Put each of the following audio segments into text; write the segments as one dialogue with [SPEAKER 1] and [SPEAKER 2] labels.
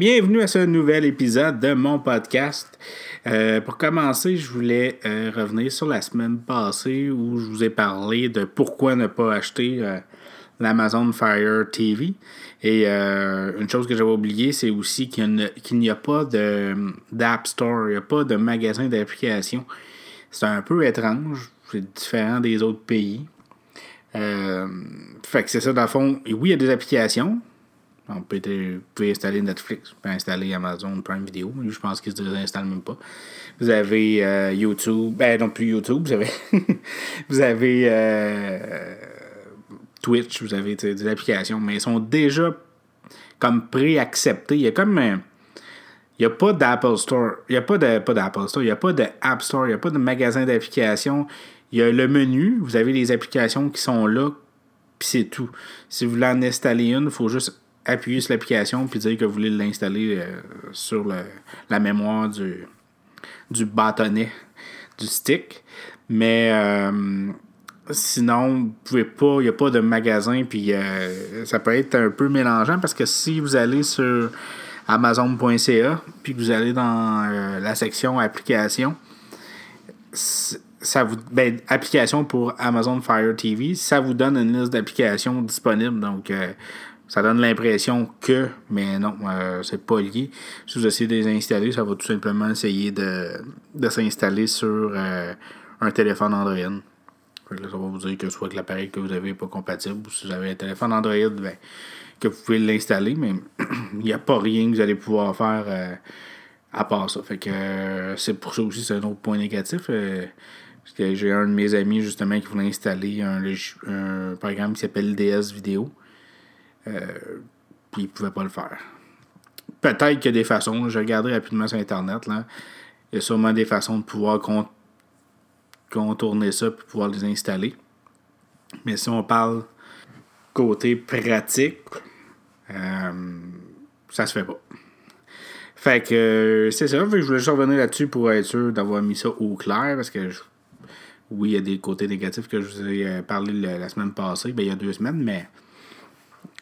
[SPEAKER 1] Bienvenue à ce nouvel épisode de mon podcast. Euh, pour commencer, je voulais euh, revenir sur la semaine passée où je vous ai parlé de pourquoi ne pas acheter euh, l'Amazon Fire TV. Et une chose que j'avais oublié, c'est aussi qu'il n'y a, pas d'App Store, il n'y a pas de magasin d'application. C'est un peu étrange, c'est différent des autres pays. fait que c'est ça, dans le fond. oui, il y a des applications, on peut vous pouvez installer Netflix, vous pouvez installer Amazon Prime Video. je pense qu'ils ne se désinstallent même pas. Vous avez euh, YouTube, ben non plus YouTube, vous avez, vous avez euh, Twitch, vous avez des applications, mais ils sont déjà comme pré-acceptés. Il y a comme il n'y a pas d'Apple Store. Il n'y a pas d'Apple Store. Il n'y a pas d'App Store. Il n'y a pas de magasin d'applications. Il y a le menu. Vous avez les applications qui sont là. Puis c'est tout. Si vous voulez en installer une, il faut juste appuyer sur l'application puis dire que vous voulez l'installer euh, sur la mémoire du, du bâtonnet du stick. Mais euh, sinon, vous pouvez pas, il n'y a pas de magasin, puis euh, ça peut être un peu mélangeant parce que si vous allez sur Amazon.ca, puis que vous allez dans la section application, ça vous ben, application pour Amazon Fire TV, ça vous donne une liste d'applications disponibles. Donc, ça donne l'impression que, mais non, euh, c'est pas lié. Si vous essayez de les installer, ça va tout simplement essayer de, s'installer sur euh, un téléphone Android. ça va vous dire que soit que l'appareil que vous avez n'est pas compatible, ou si vous avez un téléphone Android, ben, que vous pouvez l'installer, mais il n'y a pas rien que vous allez pouvoir faire euh, à part ça. Fait que c'est pour ça aussi, c'est un autre point négatif. parce que j'ai un de mes amis justement qui voulait installer un, un programme qui s'appelle DS Vidéo. Euh, puis il ne pouvait pas le faire. Peut-être qu'il y a des façons, je regardé rapidement sur Internet, là. il y a sûrement des façons de pouvoir contourner ça et pouvoir les installer. Mais si on parle côté pratique, euh, ça se fait pas. Fait que c'est ça. je voulais juste revenir là-dessus pour être sûr d'avoir mis ça au clair parce que oui, il y a des côtés négatifs que je vous ai euh, parlé la, semaine passée, ben, il y a deux semaines, mais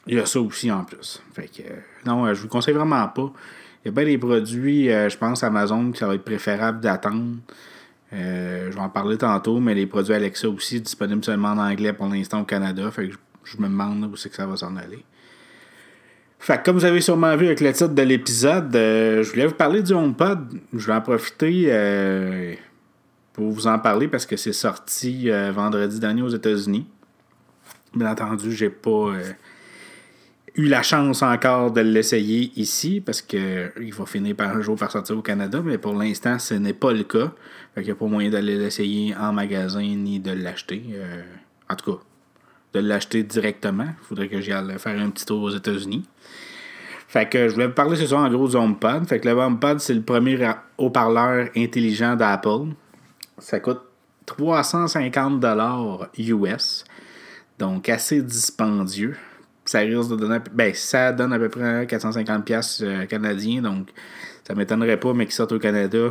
[SPEAKER 1] il y a ça aussi en plus. Fait que, non, euh, je vous conseille vraiment pas. Il y a bien des produits, euh, je pense, Amazon, que ça va être préférable d'attendre. Euh, je vais en parler tantôt, mais les produits Alexa aussi, disponibles seulement en anglais pour l'instant au Canada. Fait que je, me demande où c'est que ça va s'en aller. Fait que, comme vous avez sûrement vu avec le titre de l'épisode, je voulais vous parler du HomePod. Je vais en profiter pour vous en parler parce que c'est sorti vendredi dernier aux États-Unis. Bien entendu, j'ai pas eu la chance encore de l'essayer ici parce que il va finir par un jour par sortir au Canada, mais pour l'instant, ce n'est pas le cas. Fait qu'il n'y a pas moyen d'aller l'essayer en magasin ni de l'acheter. Euh, en tout cas, de l'acheter directement. Il faudrait que j'y aille faire un petit tour aux États-Unis. Fait que je voulais vous parler ce soir en gros du HomePod. Fait que le HomePod, c'est le premier haut-parleur intelligent d'Apple. Ça coûte 350 US. Donc assez dispendieux ça risque de donner. Ben, ça donne à peu près 450$ euh, canadiens, donc ça m'étonnerait pas, mais qu'ils sortent au Canada,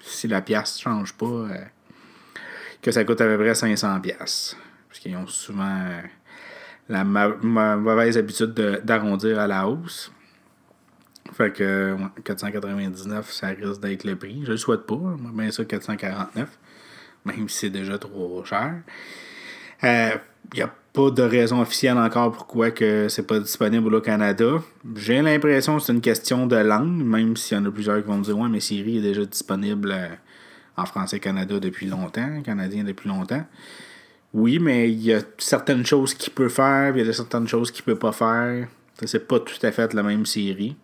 [SPEAKER 1] si la pièce change pas, euh, que ça coûte à peu près 500$. Parce qu'ils ont souvent euh, la mauvaise habitude d'arrondir à la hausse. Fait que 499, ça risque d'être le prix. Je le souhaite pas. Moi, bien ça, 449. Même si c'est déjà trop cher. Il n'y a pas de raison officielle encore pourquoi que c'est pas disponible au Canada. J'ai l'impression que c'est une question de langue, même s'il y en a plusieurs qui vont me dire Ouais, mais Siri est déjà disponible euh, en français Canada depuis longtemps, canadien depuis longtemps. Oui, mais il y a certaines choses qu'il peut faire, il y a certaines choses qu'il peut pas faire. C'est pas tout à fait la même Siri.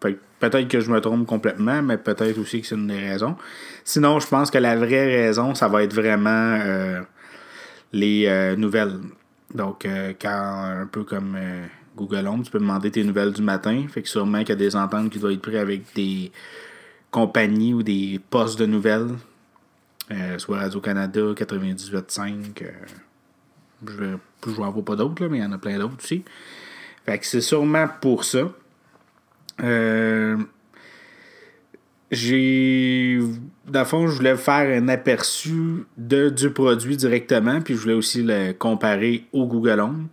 [SPEAKER 1] Peut-être que je me trompe complètement, mais peut-être aussi que c'est une des raisons. Sinon, je pense que la vraie raison, ça va être vraiment euh, les euh, nouvelles. Donc, euh, quand un peu comme euh, Google Home, tu peux demander tes nouvelles du matin. Fait que sûrement qu'il y a des ententes qui doivent être prises avec des compagnies ou des postes de nouvelles. Euh, soit Radio-Canada, 98.5. je vais en vois pas d'autres, mais il y en a plein d'autres aussi. Fait que c'est sûrement pour ça. Euh, j'ai. Dans le fond, je voulais faire un aperçu de, du produit directement, puis je voulais aussi le comparer au Google Home.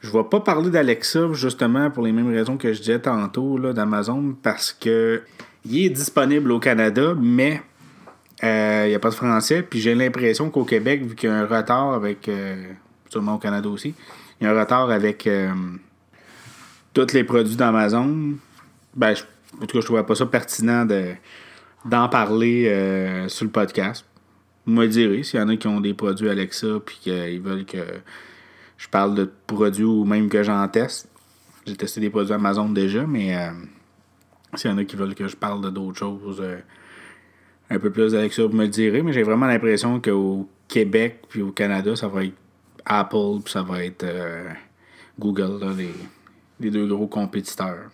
[SPEAKER 1] Je ne vais pas parler d'Alexa, justement, pour les mêmes raisons que je disais tantôt d'Amazon, parce que il est disponible au Canada, mais euh, il n'y a pas de français. Puis j'ai l'impression qu'au Québec, vu qu'il y a un retard avec. Euh, sûrement au Canada aussi, il y a un retard avec euh, tous les produits d'Amazon. Ben, en tout cas, je trouvais pas ça pertinent de, d'en parler sur le podcast. Vous me direz s'il y en a qui ont des produits Alexa puis qu'ils veulent que je parle de produits ou même que j'en teste. J'ai testé des produits Amazon déjà, mais s'il y en a qui veulent que je parle de d'autres choses un peu plus d'Alexa, vous me direz, mais j'ai vraiment l'impression qu'au Québec puis au Canada, ça va être Apple puis ça va être euh, Google, les, deux gros compétiteurs.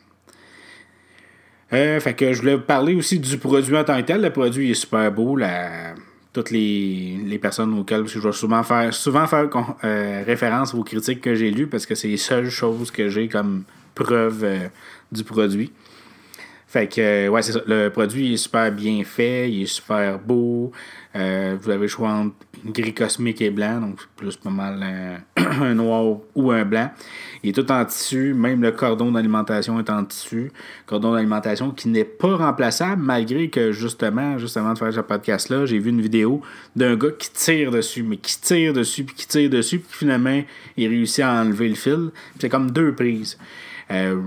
[SPEAKER 1] Euh, fait que je voulais vous parler aussi du produit en tant que tel. Le produit est super beau. La, toutes les, personnes auxquelles je vais souvent faire, souvent faire euh, référence aux critiques que j'ai lues parce que c'est les seules choses que j'ai comme preuve du produit. Fait que, euh, ouais, c'est. Le produit est super bien fait, il est super beau. Euh, vous avez le choix entre gris cosmique et blanc, donc plus pas mal euh, un noir ou un blanc. Il est tout en tissu, même le cordon d'alimentation est en tissu. Cordon d'alimentation qui n'est pas remplaçable, malgré que justement, justement de faire ce podcast-là, j'ai vu une vidéo d'un gars qui tire dessus, mais qui tire dessus, puis qui tire dessus, puis finalement, il réussit à enlever le fil. C'est comme deux prises. Euh,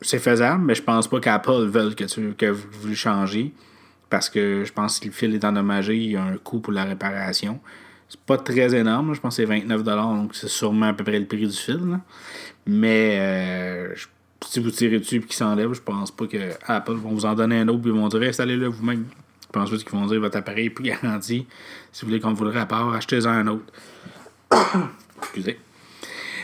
[SPEAKER 1] c'est faisable, mais je pense pas qu'Apple veuille que, tu, que vous le changez. Parce que je pense que le fil est endommagé, il y a un coût pour la réparation. C'est pas très énorme, je pense que c'est 29$, donc c'est sûrement à peu près le prix du fil. Mais euh, si vous tirez dessus et qu'il s'enlève, je pense pas que Apple vont vous en donner un autre et ils vont dire installez-le vous-même. Je pense pas qu'ils vont dire votre appareil est plus garanti. Si vous voulez qu'on vous le répare, achetez-en un autre. Excusez.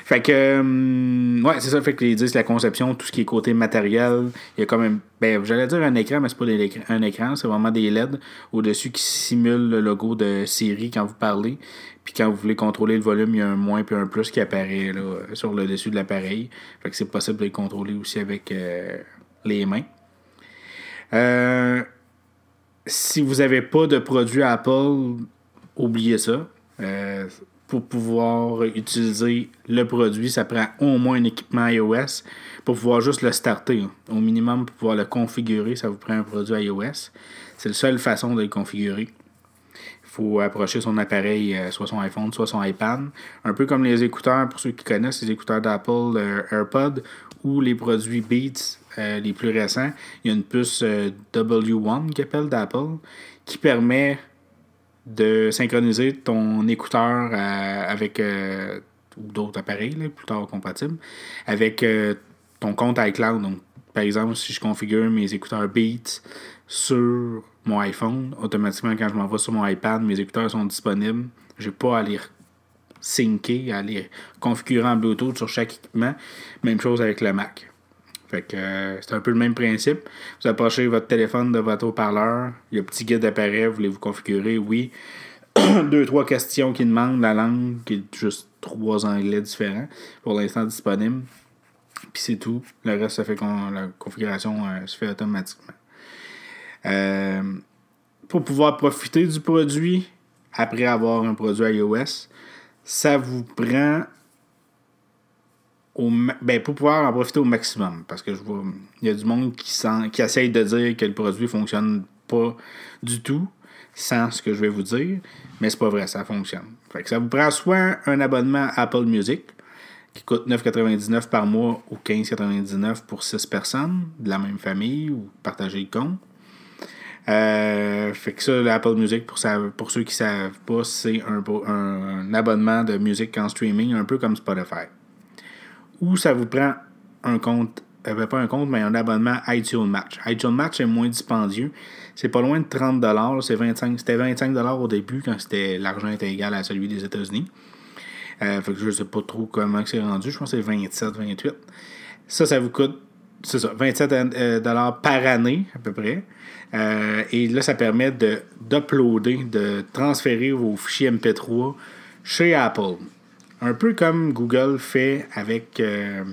[SPEAKER 1] Fait que, euh, ouais, c'est ça. Fait que disent la conception, tout ce qui est côté matériel, il y a quand même, ben, j'allais dire un écran, mais c'est pas un écran, c'est vraiment des LED au-dessus qui simulent le logo de série quand vous parlez. Puis quand vous voulez contrôler le volume, il y a un moins puis un plus qui apparaît là, sur le dessus de l'appareil. Fait que c'est possible de le contrôler aussi avec euh, les mains. Euh, si vous n'avez pas de produit Apple, oubliez ça pour pouvoir utiliser le produit, ça prend au moins un équipement iOS pour pouvoir juste le starter. Au minimum, pour pouvoir le configurer, ça vous prend un produit iOS. C'est la seule façon de le configurer. Il faut approcher son appareil, euh, soit son iPhone, soit son iPad. Un peu comme les écouteurs, pour ceux qui connaissent les écouteurs d'Apple euh, AirPod ou les produits Beats euh, les plus récents. Il y a une puce W1 qui appelle d'Apple qui permet de synchroniser ton écouteur euh, avec euh, d'autres appareils plus tard compatibles avec euh, ton compte iCloud. Donc, par exemple, si je configure mes écouteurs Beats sur mon iPhone, automatiquement quand je m'envoie sur mon iPad, mes écouteurs sont disponibles. Je n'ai pas à les syncer, à les configurer en Bluetooth sur chaque équipement. Même chose avec le Mac. Fait que euh, c'est un peu le même principe. Vous approchez votre téléphone de votre haut-parleur, il y a un petit guide d'appareil, vous voulez vous configurer, oui. Deux, trois questions qui demandent la langue, qui est juste trois anglais différents, pour l'instant disponible. Puis c'est tout. Le reste, ça fait que la configuration euh, se fait automatiquement. Euh, pour pouvoir profiter du produit, après avoir un produit iOS, ça vous prend ben, pour pouvoir en profiter au maximum. Parce que je vois, il y a du monde qui, qui essaye de dire que le produit fonctionne pas du tout, sans ce que je vais vous dire, mais c'est pas vrai, ça fonctionne. Fait que ça vous prend soit un abonnement Apple Music, qui coûte 9,99 par mois ou 15,99 pour 6 personnes de la même famille ou partager le compte. Euh, fait que ça, l'Apple Music, pour, pour ceux qui ne savent pas, c'est un, un abonnement de musique en streaming, un peu comme Spotify ou ça vous prend un compte, euh, pas un compte, mais un abonnement iTunes Match. iTunes Match est moins dispendieux. C'est pas loin de 30 c'est 25 C'était 25 au début quand c'était l'argent était égal à celui des États-Unis. Euh, fait que je sais pas trop comment c'est rendu. Je pense que c'est 27, 28. Ça, ça vous coûte c'est ça, 27 euh, dollars par année à peu près. Euh, et là, ça permet de, d'uploader, de transférer vos fichiers MP3 chez Apple. Un peu comme Google fait avec euh,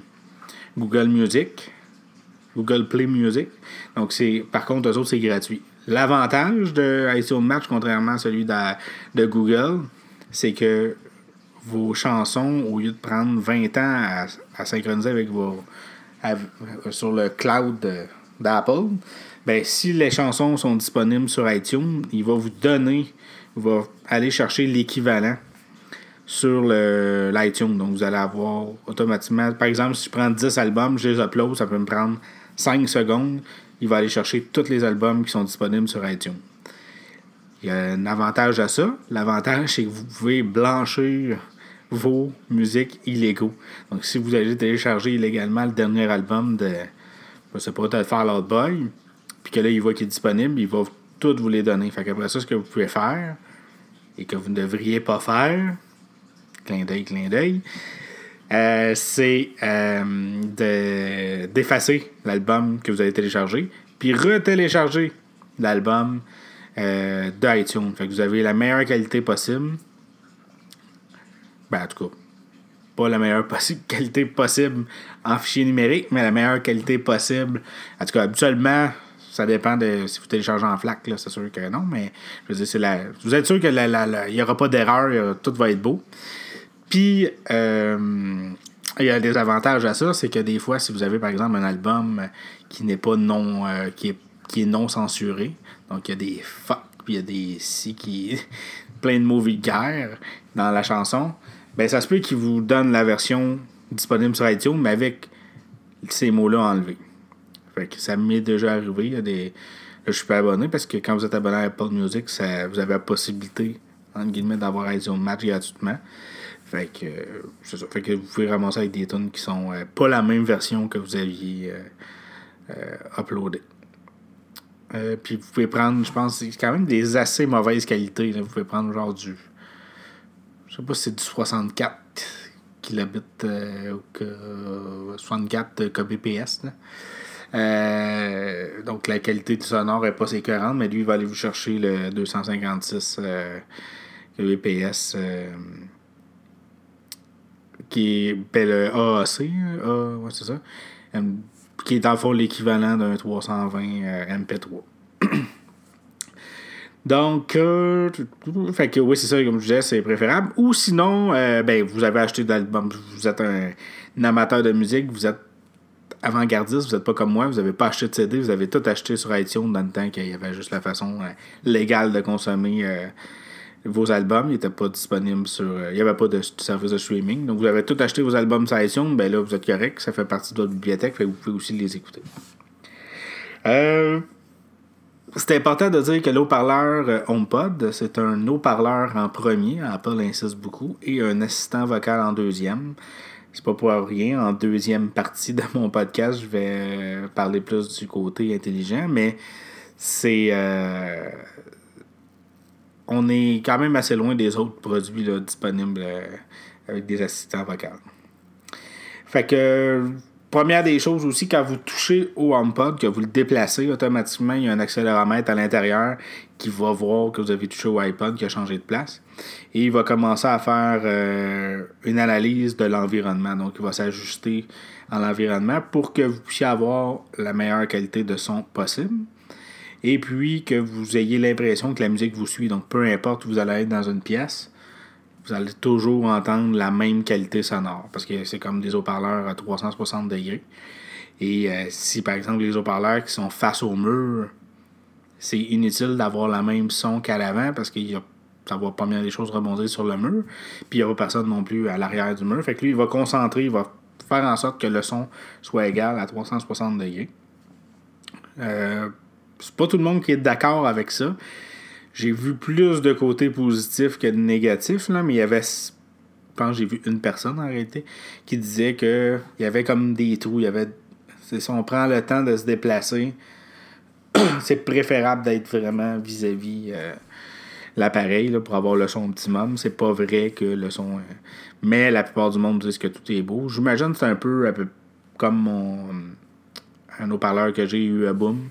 [SPEAKER 1] Google Music, Google Play Music. Donc, c'est par contre, eux autres, c'est gratuit. L'avantage de iTunes Match, contrairement à celui de, Google, c'est que vos chansons, au lieu de prendre 20 ans à, synchroniser avec vos. sur le cloud d'Apple, ben, si les chansons sont disponibles sur iTunes, il va vous donner, il va aller chercher l'équivalent sur l'iTunes. Donc, vous allez avoir automatiquement, par exemple, si je prends 10 albums, je les upload, ça peut me prendre 5 secondes. Il va aller chercher tous les albums qui sont disponibles sur iTunes. Il y a un avantage à ça. L'avantage, c'est que vous pouvez blanchir vos musiques illégaux. Donc, si vous allez télécharger illégalement le dernier album de, je sais pas, peut-être faire Out Boy, puis que là, il voit qu'il est disponible, il va tout vous les donner. Fait qu'après ça, ce que vous pouvez faire, et que vous ne devriez pas faire, clin d'œil, clin d'œil, euh, c'est euh, d'effacer l'album que vous avez téléchargé, puis retélécharger l'album euh, d'iTunes. Fait que vous avez la meilleure qualité possible. Ben, en tout cas, pas la meilleure qualité possible en fichier numérique, mais la meilleure qualité possible. En tout cas, habituellement, ça dépend de si vous téléchargez en FLAC, c'est sûr que non, mais je veux dire, la, vous êtes sûr qu'il n'y aura pas d'erreur, tout va être beau. Puis, euh, il y a des avantages à ça, c'est que des fois, si vous avez par exemple un album qui n'est pas non, euh, qui, est, non censuré, donc il y a des fuck, puis il y a des si qui. plein de mots vulgaires dans la chanson, ben ça se peut qu'il vous donne la version disponible sur iTunes, mais avec ces mots-là enlevés. Fait que ça m'est déjà arrivé. Là, je suis pas abonné parce que quand vous êtes abonné à Apple Music, ça, vous avez la possibilité, entre guillemets, d'avoir iTunes Match gratuitement. Fait que. Fait que vous pouvez ramasser avec des tonnes qui sont euh, pas la même version que vous aviez euh, euh, uploadé. puis vous pouvez prendre, je pense, c'est quand même des assez mauvaises qualités. Vous pouvez prendre genre du. Je sais pas si c'est du 64 kilobits ou que 64 kbps. Euh, donc la qualité du sonore n'est pas écœurante, mais lui, il va aller vous chercher le 256 euh, BPS euh, qui est ben, le AAC, A, ouais, c'est ça, qui est dans le fond l'équivalent d'un 320 MP3. Donc, fait que oui, c'est ça, comme je disais, c'est préférable. Ou sinon, ben, vous avez acheté d'album, vous êtes un, amateur de musique, vous êtes avant-gardiste, vous n'êtes pas comme moi, vous n'avez pas acheté de CD, vous avez tout acheté sur iTunes dans le temps qu'il y avait juste la façon euh, légale de consommer euh, vos albums. N'étaient pas disponibles sur. Euh, il n'y avait pas de service de streaming. Donc vous avez tout acheté vos albums sur iTunes, ben là vous êtes correct, ça fait partie de votre bibliothèque, fait vous pouvez aussi les écouter. c'est important de dire que l'eau-parleur HomePod, c'est un haut-parleur en premier, Apple insiste beaucoup, et un assistant vocal en deuxième. C'est pas pour rien. En deuxième partie de mon podcast, je vais euh, parler plus du côté intelligent, mais c'est. Euh, on est quand même assez loin des autres produits disponibles euh, avec des assistants vocaux. Fait que. Première des choses aussi, quand vous touchez au HomePod, que vous le déplacez, automatiquement, il y a un accéléromètre à l'intérieur qui va voir que vous avez touché au iPod qui a changé de place. Et il va commencer à faire euh, une analyse de l'environnement. Donc, il va s'ajuster à l'environnement pour que vous puissiez avoir la meilleure qualité de son possible. Et puis que vous ayez l'impression que la musique vous suit. Donc, peu importe où vous allez être dans une pièce, vous allez toujours entendre la même qualité sonore. Parce que c'est comme des haut-parleurs à 360 degrés. Et euh, si par exemple les haut-parleurs qui sont face au mur c'est inutile d'avoir la même son qu'à l'avant parce que ça va pas bien des choses rebondir sur le mur. Puis il n'y aura personne non plus à l'arrière du mur. Fait que lui, il va concentrer, il va faire en sorte que le son soit égal à 360 degrés. Euh, c'est pas tout le monde qui est d'accord avec ça. J'ai vu plus de côtés positifs que de négatifs, là, mais il y avait. Je pense j'ai vu une personne en réalité qui disait que il y avait comme des trous. Il y avait. Si on prend le temps de se déplacer, c'est préférable d'être vraiment vis-à-vis euh, l'appareil pour avoir le son optimum. C'est pas vrai que le son. Euh, mais la plupart du monde disent que tout est beau. J'imagine que c'est un peu, un peu comme mon un haut-parleur que j'ai eu à Boom.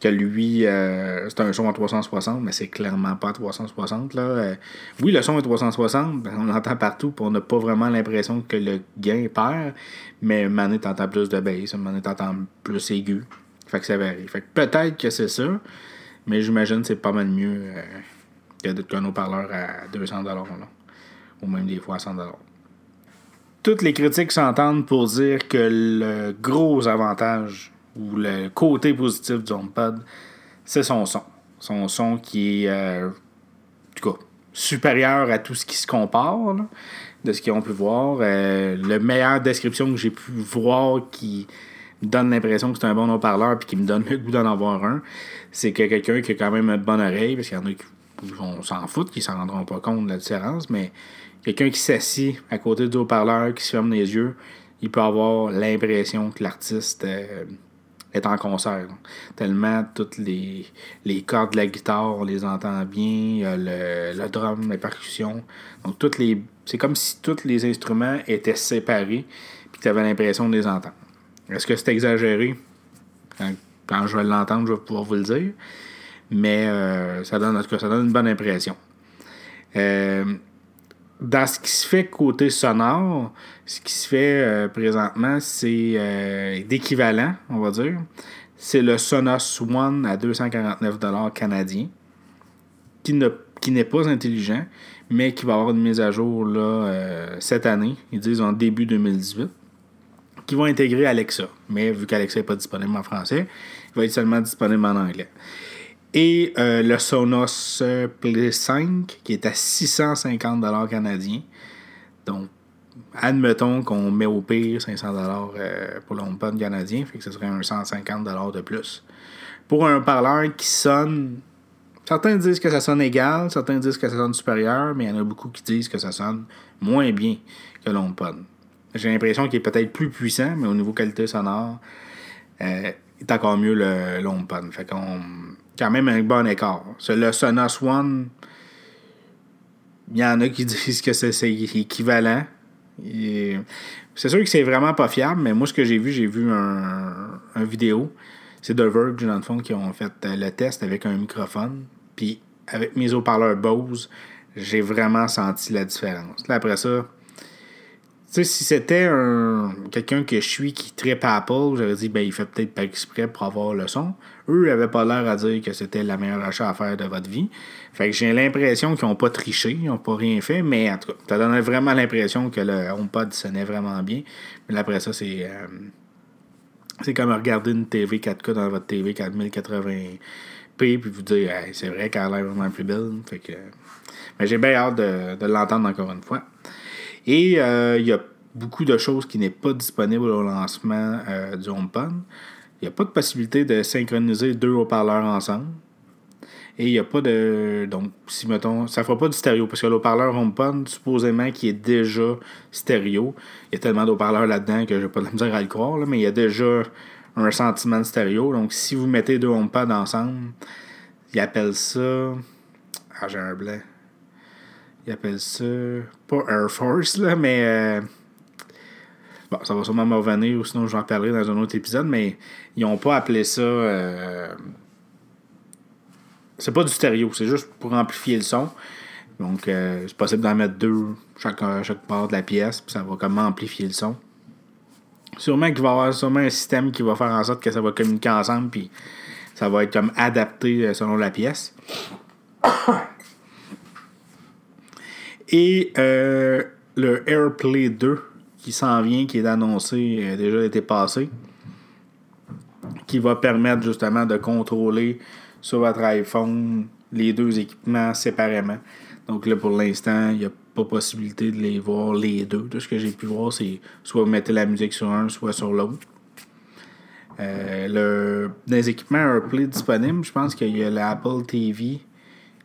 [SPEAKER 1] Que lui, euh, c'est un son à 360, mais c'est clairement pas à 360. Là. oui, le son est 360, ben, on l'entend partout, puis on n'a pas vraiment l'impression que le gain perd, mais Mané t'entends plus de bass, Mané t'entends plus aigu. Fait que ça varie. Fait que peut-être que c'est ça, mais j'imagine que c'est pas mal mieux euh, qu'un haut-parleur à 200$. Là. ou même des fois à 100 Toutes les critiques s'entendent pour dire que le gros avantage ou le côté positif du HomePod, c'est son son. Son son qui est, euh, en supérieur à tout ce qui se compare, de ce qu'ils ont pu voir. Euh, la meilleure description que j'ai pu voir qui me donne l'impression que c'est un bon haut-parleur puis qui me donne le goût d'en avoir un, c'est que quelqu'un qui a quand même une bonne oreille, parce qu'il y en a qui on s'en fout, qui s'en rendront pas compte de la différence, mais quelqu'un qui s'assit à côté du haut-parleur, qui se ferme les yeux, il peut avoir l'impression que l'artiste euh, est en concert. Tellement toutes les, les cordes de la guitare, on les entend bien, le, le drum, les percussions. Donc toutes les. C'est comme si tous les instruments étaient séparés puis tu avais l'impression de les entendre. Est-ce que c'est exagéré? Quand, je vais l'entendre, je vais pouvoir vous le dire. Mais euh, ça donne, en tout cas, ça donne une bonne impression. Euh, dans ce qui se fait côté sonore, ce qui se fait euh, présentement, c'est euh, d'équivalent, on va dire. C'est le Sonos One à 249 canadiens, qui, ne, qui n'est pas intelligent, mais qui va avoir une mise à jour là, euh, cette année, ils disent en début 2018, qui va intégrer Alexa. Mais vu qu'Alexa n'est pas disponible en français, il va être seulement disponible en anglais. Et euh, le Sonos Play 5 qui est à 650 canadiens. Donc, admettons qu'on met au pire 500 euh, pour le HomePod canadien, fait que ce serait un 150 de plus. Pour un parleur qui sonne. Certains disent que ça sonne égal, certains disent que ça sonne supérieur, mais il y en a beaucoup qui disent que ça sonne moins bien que l'HomePod. J'ai l'impression qu'il est peut-être plus puissant, mais au niveau qualité sonore, euh, il est encore mieux le, le HomePod. Fait qu'on quand même un bon écart. Le Sonos One, il y en a qui disent que c'est équivalent. C'est sûr que c'est vraiment pas fiable, mais moi, ce que j'ai vu, j'ai vu un, vidéo. C'est The Verge, dans le fond, qui ont fait euh, le test avec un microphone. Puis, avec mes haut-parleurs Bose, j'ai vraiment senti la différence. Là, après ça, sais, si c'était un quelqu'un que je suis qui tripe Apple, j'aurais dit, ben, il fait peut-être pas exprès pour avoir le son. Eux, ils n'avaient pas l'air à dire que c'était la meilleure achat à faire de votre vie. Fait que j'ai l'impression qu'ils n'ont pas triché, ils n'ont pas rien fait, mais en tout cas, ça donnait vraiment l'impression que le HomePod sonnait vraiment bien. Mais après ça, c'est. Euh, c'est comme regarder une TV 4K dans votre TV 4080p puis vous dire, c'est vrai qu'elle a l'air vraiment plus belle. Fait que. Mais j'ai bien hâte de, de l'entendre encore une fois. Et euh, il y a beaucoup de choses qui n'est pas disponible au lancement euh, du HomePod. Il n'y a pas de possibilité de synchroniser deux haut-parleurs ensemble. Et il n'y a pas de. Donc, si mettons. Ça ne fera pas du stéréo, parce que le haut-parleur HomePod, supposément, qui est déjà stéréo. Il y a tellement d'haut-parleurs là-dedans que je n'ai pas de misère à le croire, mais il y a déjà un sentiment de stéréo. Donc, si vous mettez deux HomePod ensemble, ils appellent ça. Ah, j'ai un blanc. Ils appellent ça. Pas Air Force, là, mais. Euh, bon, ça va sûrement me revenir, ou sinon j'en parlerai dans un autre épisode, mais ils n'ont pas appelé ça. Euh, c'est pas du stéréo, c'est juste pour amplifier le son. Donc, euh, c'est possible d'en mettre deux chaque, chaque part de la pièce, puis ça va comme amplifier le son. Sûrement qu'il va y avoir sûrement un système qui va faire en sorte que ça va communiquer ensemble, puis ça va être comme adapté selon la pièce. Et euh, le AirPlay 2 qui s'en vient, qui est annoncé, a déjà été passé, qui va permettre justement de contrôler sur votre iPhone les deux équipements séparément. Donc là, pour l'instant, il n'y a pas possibilité de les voir les deux. Tout ce que j'ai pu voir, c'est soit vous mettez la musique sur un, soit sur l'autre. Euh, les équipements AirPlay disponibles, je pense qu'il y a l'Apple TV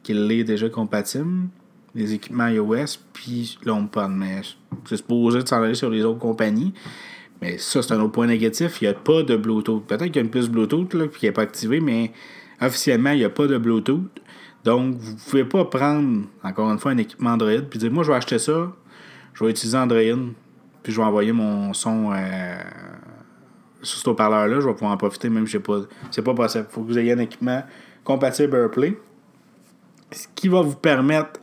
[SPEAKER 1] qui l'est déjà compatible les équipements iOS, puis l'HomePod. Mais c'est supposé de s'en aller sur les autres compagnies. Mais ça, c'est un autre point négatif. Il n'y a pas de Bluetooth. Peut-être qu'il y a une puce Bluetooth là, qui n'est pas activée, mais officiellement, il n'y a pas de Bluetooth. Donc, vous ne pouvez pas prendre, encore une fois, un équipement Android puis dire Moi, je vais acheter ça, je vais utiliser Android, puis je vais envoyer mon son euh, sur ce haut-parleur-là. Je vais pouvoir en profiter, même si pas. C'est pas possible. Il faut que vous ayez un équipement compatible AirPlay. Ce qui va vous permettre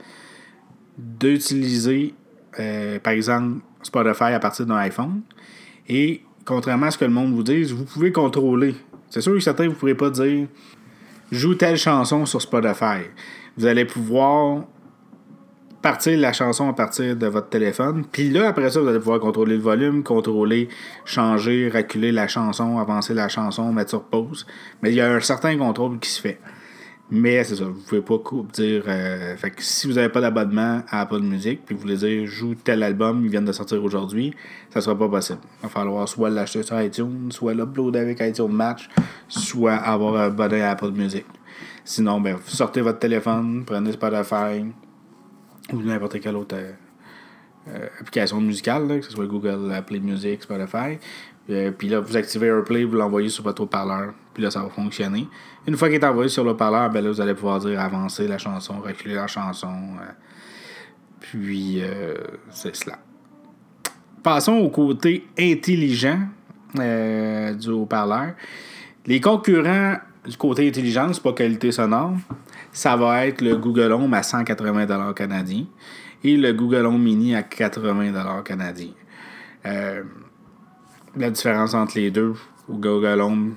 [SPEAKER 1] d'utiliser, euh, par exemple, Spotify à partir d'un iPhone. Et contrairement à ce que le monde vous dise, vous pouvez contrôler. C'est sûr que certains, vous ne pourrez pas dire joue telle chanson sur Spotify. Vous allez pouvoir partir la chanson à partir de votre téléphone. Puis là, après ça, vous allez pouvoir contrôler le volume, contrôler, changer, reculer la chanson, avancer la chanson, mettre sur pause. Mais il y a un certain contrôle qui se fait. Mais c'est ça, vous pouvez pas dire. Euh, que si vous n'avez pas d'abonnement à Apple Music, puis vous voulez dire joue tel album, il vient de sortir aujourd'hui, ça sera pas possible. Il va falloir soit l'acheter sur iTunes, soit l'uploader avec iTunes Match, soit avoir un abonné à Apple Music. Sinon, ben, sortez votre téléphone, prenez Spotify ou n'importe quelle autre euh, euh, application musicale, que ce soit Google Play Music, Spotify. puis là, vous activez AirPlay, vous l'envoyez sur votre haut-parleur, puis là, ça va fonctionner. Une fois qu'il est envoyé sur le parleur, ben là, vous allez pouvoir dire avancer la chanson, reculer la chanson. Euh, puis, euh, c'est cela. Passons au côté intelligent euh, du haut-parleur. Les concurrents du côté intelligence, pas qualité sonore, ça va être le Google Home à 180 canadiens et le Google Home Mini à 80 canadiens. la différence entre les deux, au Google Home,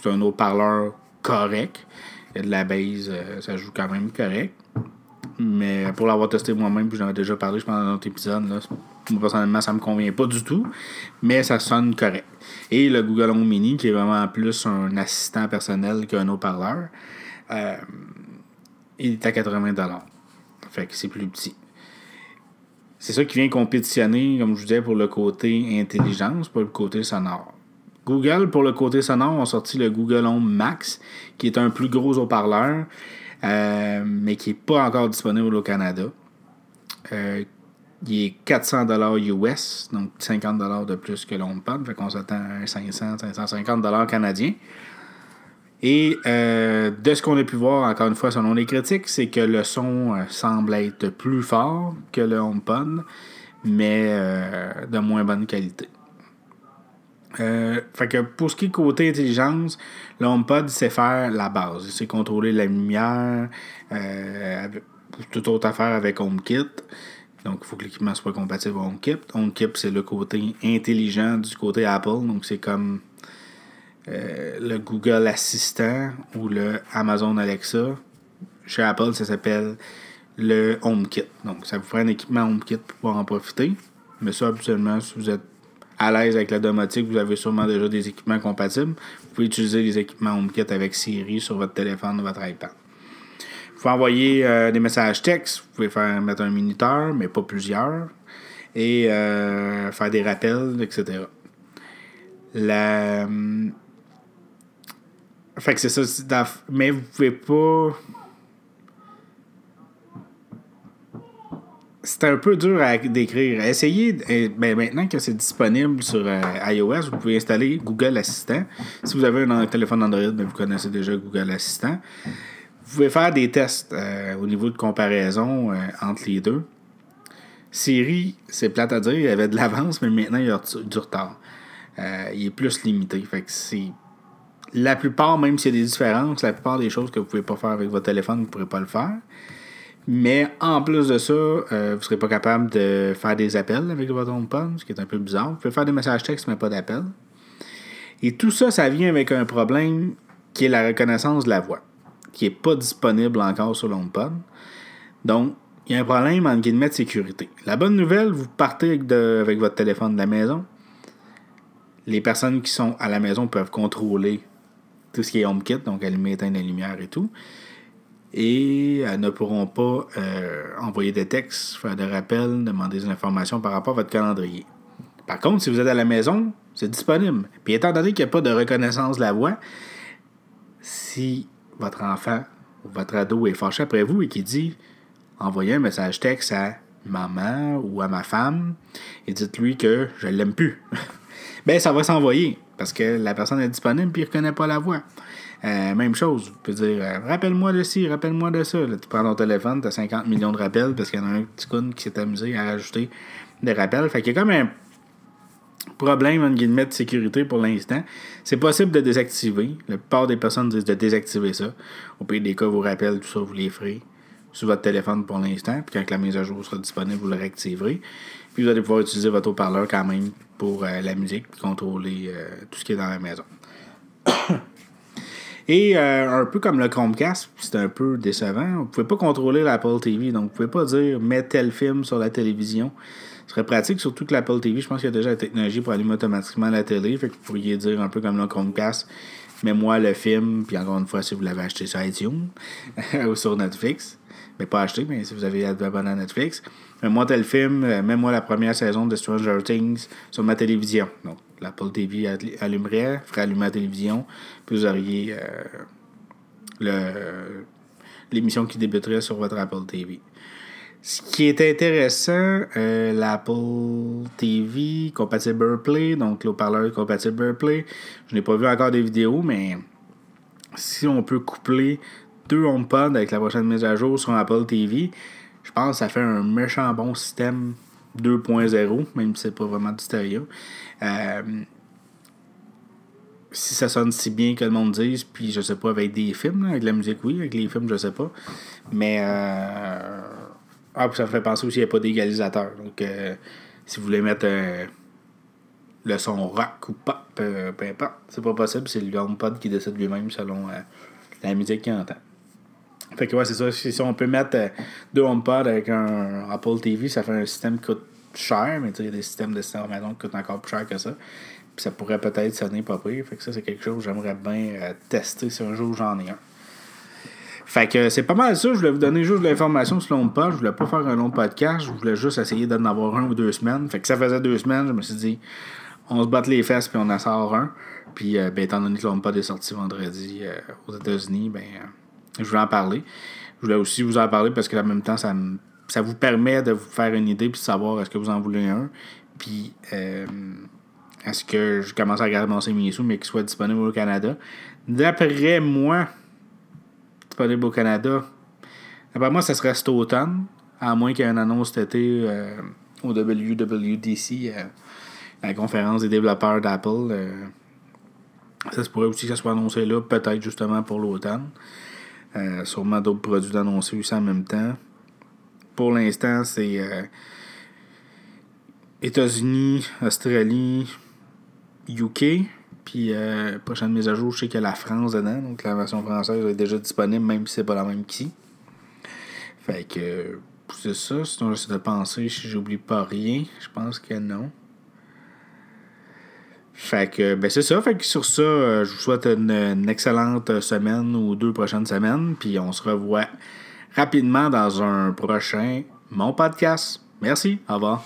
[SPEAKER 1] c'est un haut-parleur correct. Il y a de la base, euh, ça joue quand même correct. Mais pour l'avoir testé moi-même, puis j'en ai déjà parlé, je pense, dans un autre épisode, là, moi, personnellement, ça me convient pas du tout, mais ça sonne correct. Et le Google Home Mini, qui est vraiment plus un assistant personnel qu'un haut-parleur, euh, il est à 80 Fait que c'est plus petit. C'est ça qui vient compétitionner, comme je vous disais, pour le côté intelligence, pas le côté sonore. Google, pour le côté sonore, ont sorti le Google Home Max, qui est un plus gros haut-parleur, euh, mais qui n'est pas encore disponible au Canada. Euh, il est 400 US, donc 50 de plus que l'HomePod, fait qu'on s'attend à 500, 550 canadiens. Et euh, de ce qu'on a pu voir, encore une fois, selon les critiques, c'est que le son semble être plus fort que le HomePod, mais de moins bonne qualité. Euh, fait que pour ce qui est côté intelligence, l'HomePod sait faire la base. Il sait contrôler la lumière, euh, toute autre affaire avec HomeKit. Donc, il faut que l'équipement soit compatible avec HomeKit. HomeKit, c'est le côté intelligent du côté Apple. Donc, c'est comme euh, le Google Assistant ou le Amazon Alexa. Chez Apple, ça s'appelle le HomeKit. Donc, ça vous ferait un équipement HomeKit pour pouvoir en profiter. Mais ça, absolument, si vous êtes à l'aise avec la domotique, vous avez sûrement déjà des équipements compatibles. Vous pouvez utiliser les équipements HomeKit avec Siri sur votre téléphone ou votre iPad. Vous pouvez envoyer euh, des messages textes. Vous pouvez faire mettre un minuteur, mais pas plusieurs. Et euh, faire des rappels, etc. La... Hum, fait que c'est ça. Mais vous pouvez pas c'est un peu dur à décrire. Essayez, ben maintenant que c'est disponible sur euh, iOS, vous pouvez installer Google Assistant. Si vous avez un téléphone Android, ben, vous connaissez déjà Google Assistant. Vous pouvez faire des tests euh, au niveau de comparaison euh, entre les deux. Siri, c'est plate à dire, il avait de l'avance, mais maintenant il a du retard. il est plus limité. Fait que c'est. La plupart, même s'il y a des différences, la plupart des choses que vous ne pouvez pas faire avec votre téléphone, vous ne pourrez pas le faire. Mais en plus de ça, euh, vous ne serez pas capable de faire des appels avec votre HomePod, ce qui est un peu bizarre. Vous pouvez faire des messages textes, mais pas d'appels. Et tout ça, ça vient avec un problème qui est la reconnaissance de la voix, qui n'est pas disponible encore sur l'HomePod. Donc, il y a un problème en guillemets de sécurité. La bonne nouvelle, vous partez avec, avec votre téléphone de la maison. Les personnes qui sont à la maison peuvent contrôler tout ce qui est HomeKit, donc allumer, éteindre la lumière et tout et elles ne pourront pas euh, envoyer des textes, faire des rappels, demander des informations par rapport à votre calendrier. Par contre, si vous êtes à la maison, c'est disponible. Puis étant donné qu'il n'y a pas de reconnaissance de la voix, si votre enfant ou votre ado est fâché après vous et qui dit envoyez un message texte à maman ou à ma femme et dites-lui que je l'aime plus. ben ça va s'envoyer parce que la personne est disponible et il ne reconnaît pas la voix. Euh, même chose, tu peux dire euh, rappelle-moi de ci, rappelle-moi de ça. tu prends ton téléphone, tu as 50 millions de rappels parce qu'il y en a un petit con qui s'est amusé à rajouter des rappels. Fait qu'il y a comme un problème en guillemets de sécurité pour l'instant. C'est possible de désactiver. La plupart des personnes disent de désactiver ça. Au pire des cas, vos rappels, tout ça, vous les ferez sur votre téléphone pour l'instant. Puis quand la mise à jour sera disponible, vous le réactiverez. Puis vous allez pouvoir utiliser votre haut-parleur quand même pour euh, la musique, contrôler tout ce qui est dans la maison. Et euh, un peu comme le Chromecast, c'est un peu décevant. Vous ne pouvez pas contrôler l'Apple TV, donc vous ne pouvez pas dire mets tel film sur la télévision. Ce serait pratique, surtout que l'Apple TV, je pense qu'il y a déjà la technologie pour allumer automatiquement la télé. Fait que vous pourriez dire un peu comme le Chromecast, mets-moi le film, puis encore une fois, si vous l'avez acheté sur iTunes ou sur Netflix. Mais pas acheté, mais si vous avez abonné à Netflix. Mets-moi tel film, euh, mets-moi la première saison de Stranger Things sur ma télévision. Donc, l'Apple TV allumerait, ferait allumer la télévision, puis vous auriez euh, l'émission qui débuterait sur votre Apple TV. Ce qui est intéressant, euh, l'Apple TV compatible Play, donc le parleur compatible Play. Je n'ai pas vu encore des vidéos, mais si on peut coupler deux HomePod avec la prochaine mise à jour sur Apple TV, je pense que ça fait un méchant bon système 2.0, même si c'est pas vraiment du stéréo. Euh, si ça sonne si bien que le monde dise, puis je sais pas, avec des films, avec la musique, oui, avec les films, je sais pas. Mais euh, ah, puis ça me fait penser aussi qu'il n'y a pas d'égalisateur. Donc, euh, si vous voulez mettre le son rock ou pop, peu importe, c'est pas possible. C'est le HomePod qui décide lui-même selon la musique qu'il entend. Fait que ouais, c'est ça. Si, on peut mettre deux HomePod avec un Apple TV, ça fait un système qui coûte cher, mais il y a des systèmes de système maison qui coûtent encore plus cher que ça. Puis ça pourrait peut-être sonner pas pire. Fait que ça, c'est quelque chose que j'aimerais bien euh, tester si un jour j'en ai un. Fait que c'est pas mal ça. Je voulais vous donner juste de l'information sur l'HomePod. Je voulais pas faire un long podcast. Je voulais juste essayer d'en avoir un ou deux semaines. Fait que ça faisait deux semaines. Je me suis dit, on se batte les fesses puis on en sort un. Puis, euh, ben, étant donné que l'HomePod est sorti vendredi euh, aux États-Unis, ben, je voulais en parler. Je voulais aussi vous en parler parce que en même temps, ça ça vous permet de vous faire une idée puis de savoir est-ce que vous en voulez un. Puis euh, est-ce que je commence à regarder mon sous mais qu'il soit disponible au Canada? D'après moi, disponible au Canada, d'après moi, ça serait cet automne, à moins qu'il y ait une annonce cet été euh, au WWDC, euh, la conférence des développeurs d'Apple. ça se pourrait aussi que ça soit annoncé là, peut-être justement pour l'automne. Sûrement d'autres produits d'annoncer aussi en même temps pour l'instant, c'est euh, États-Unis, Australie, UK. Puis, euh, prochaine mise à jour, je sais qu'il y a la France dedans. Donc, la version française est déjà disponible, même si c'est pas la même qu'ici. Fait que, c'est ça. Sinon, j'essaie de penser si j'oublie pas rien. Je pense que non. Fait que, ben c'est ça. Fait que sur ça, euh, je vous souhaite une, excellente semaine ou deux prochaines semaines. Puis on se revoit rapidement dans un prochain Mon Podcast. Merci. Au revoir.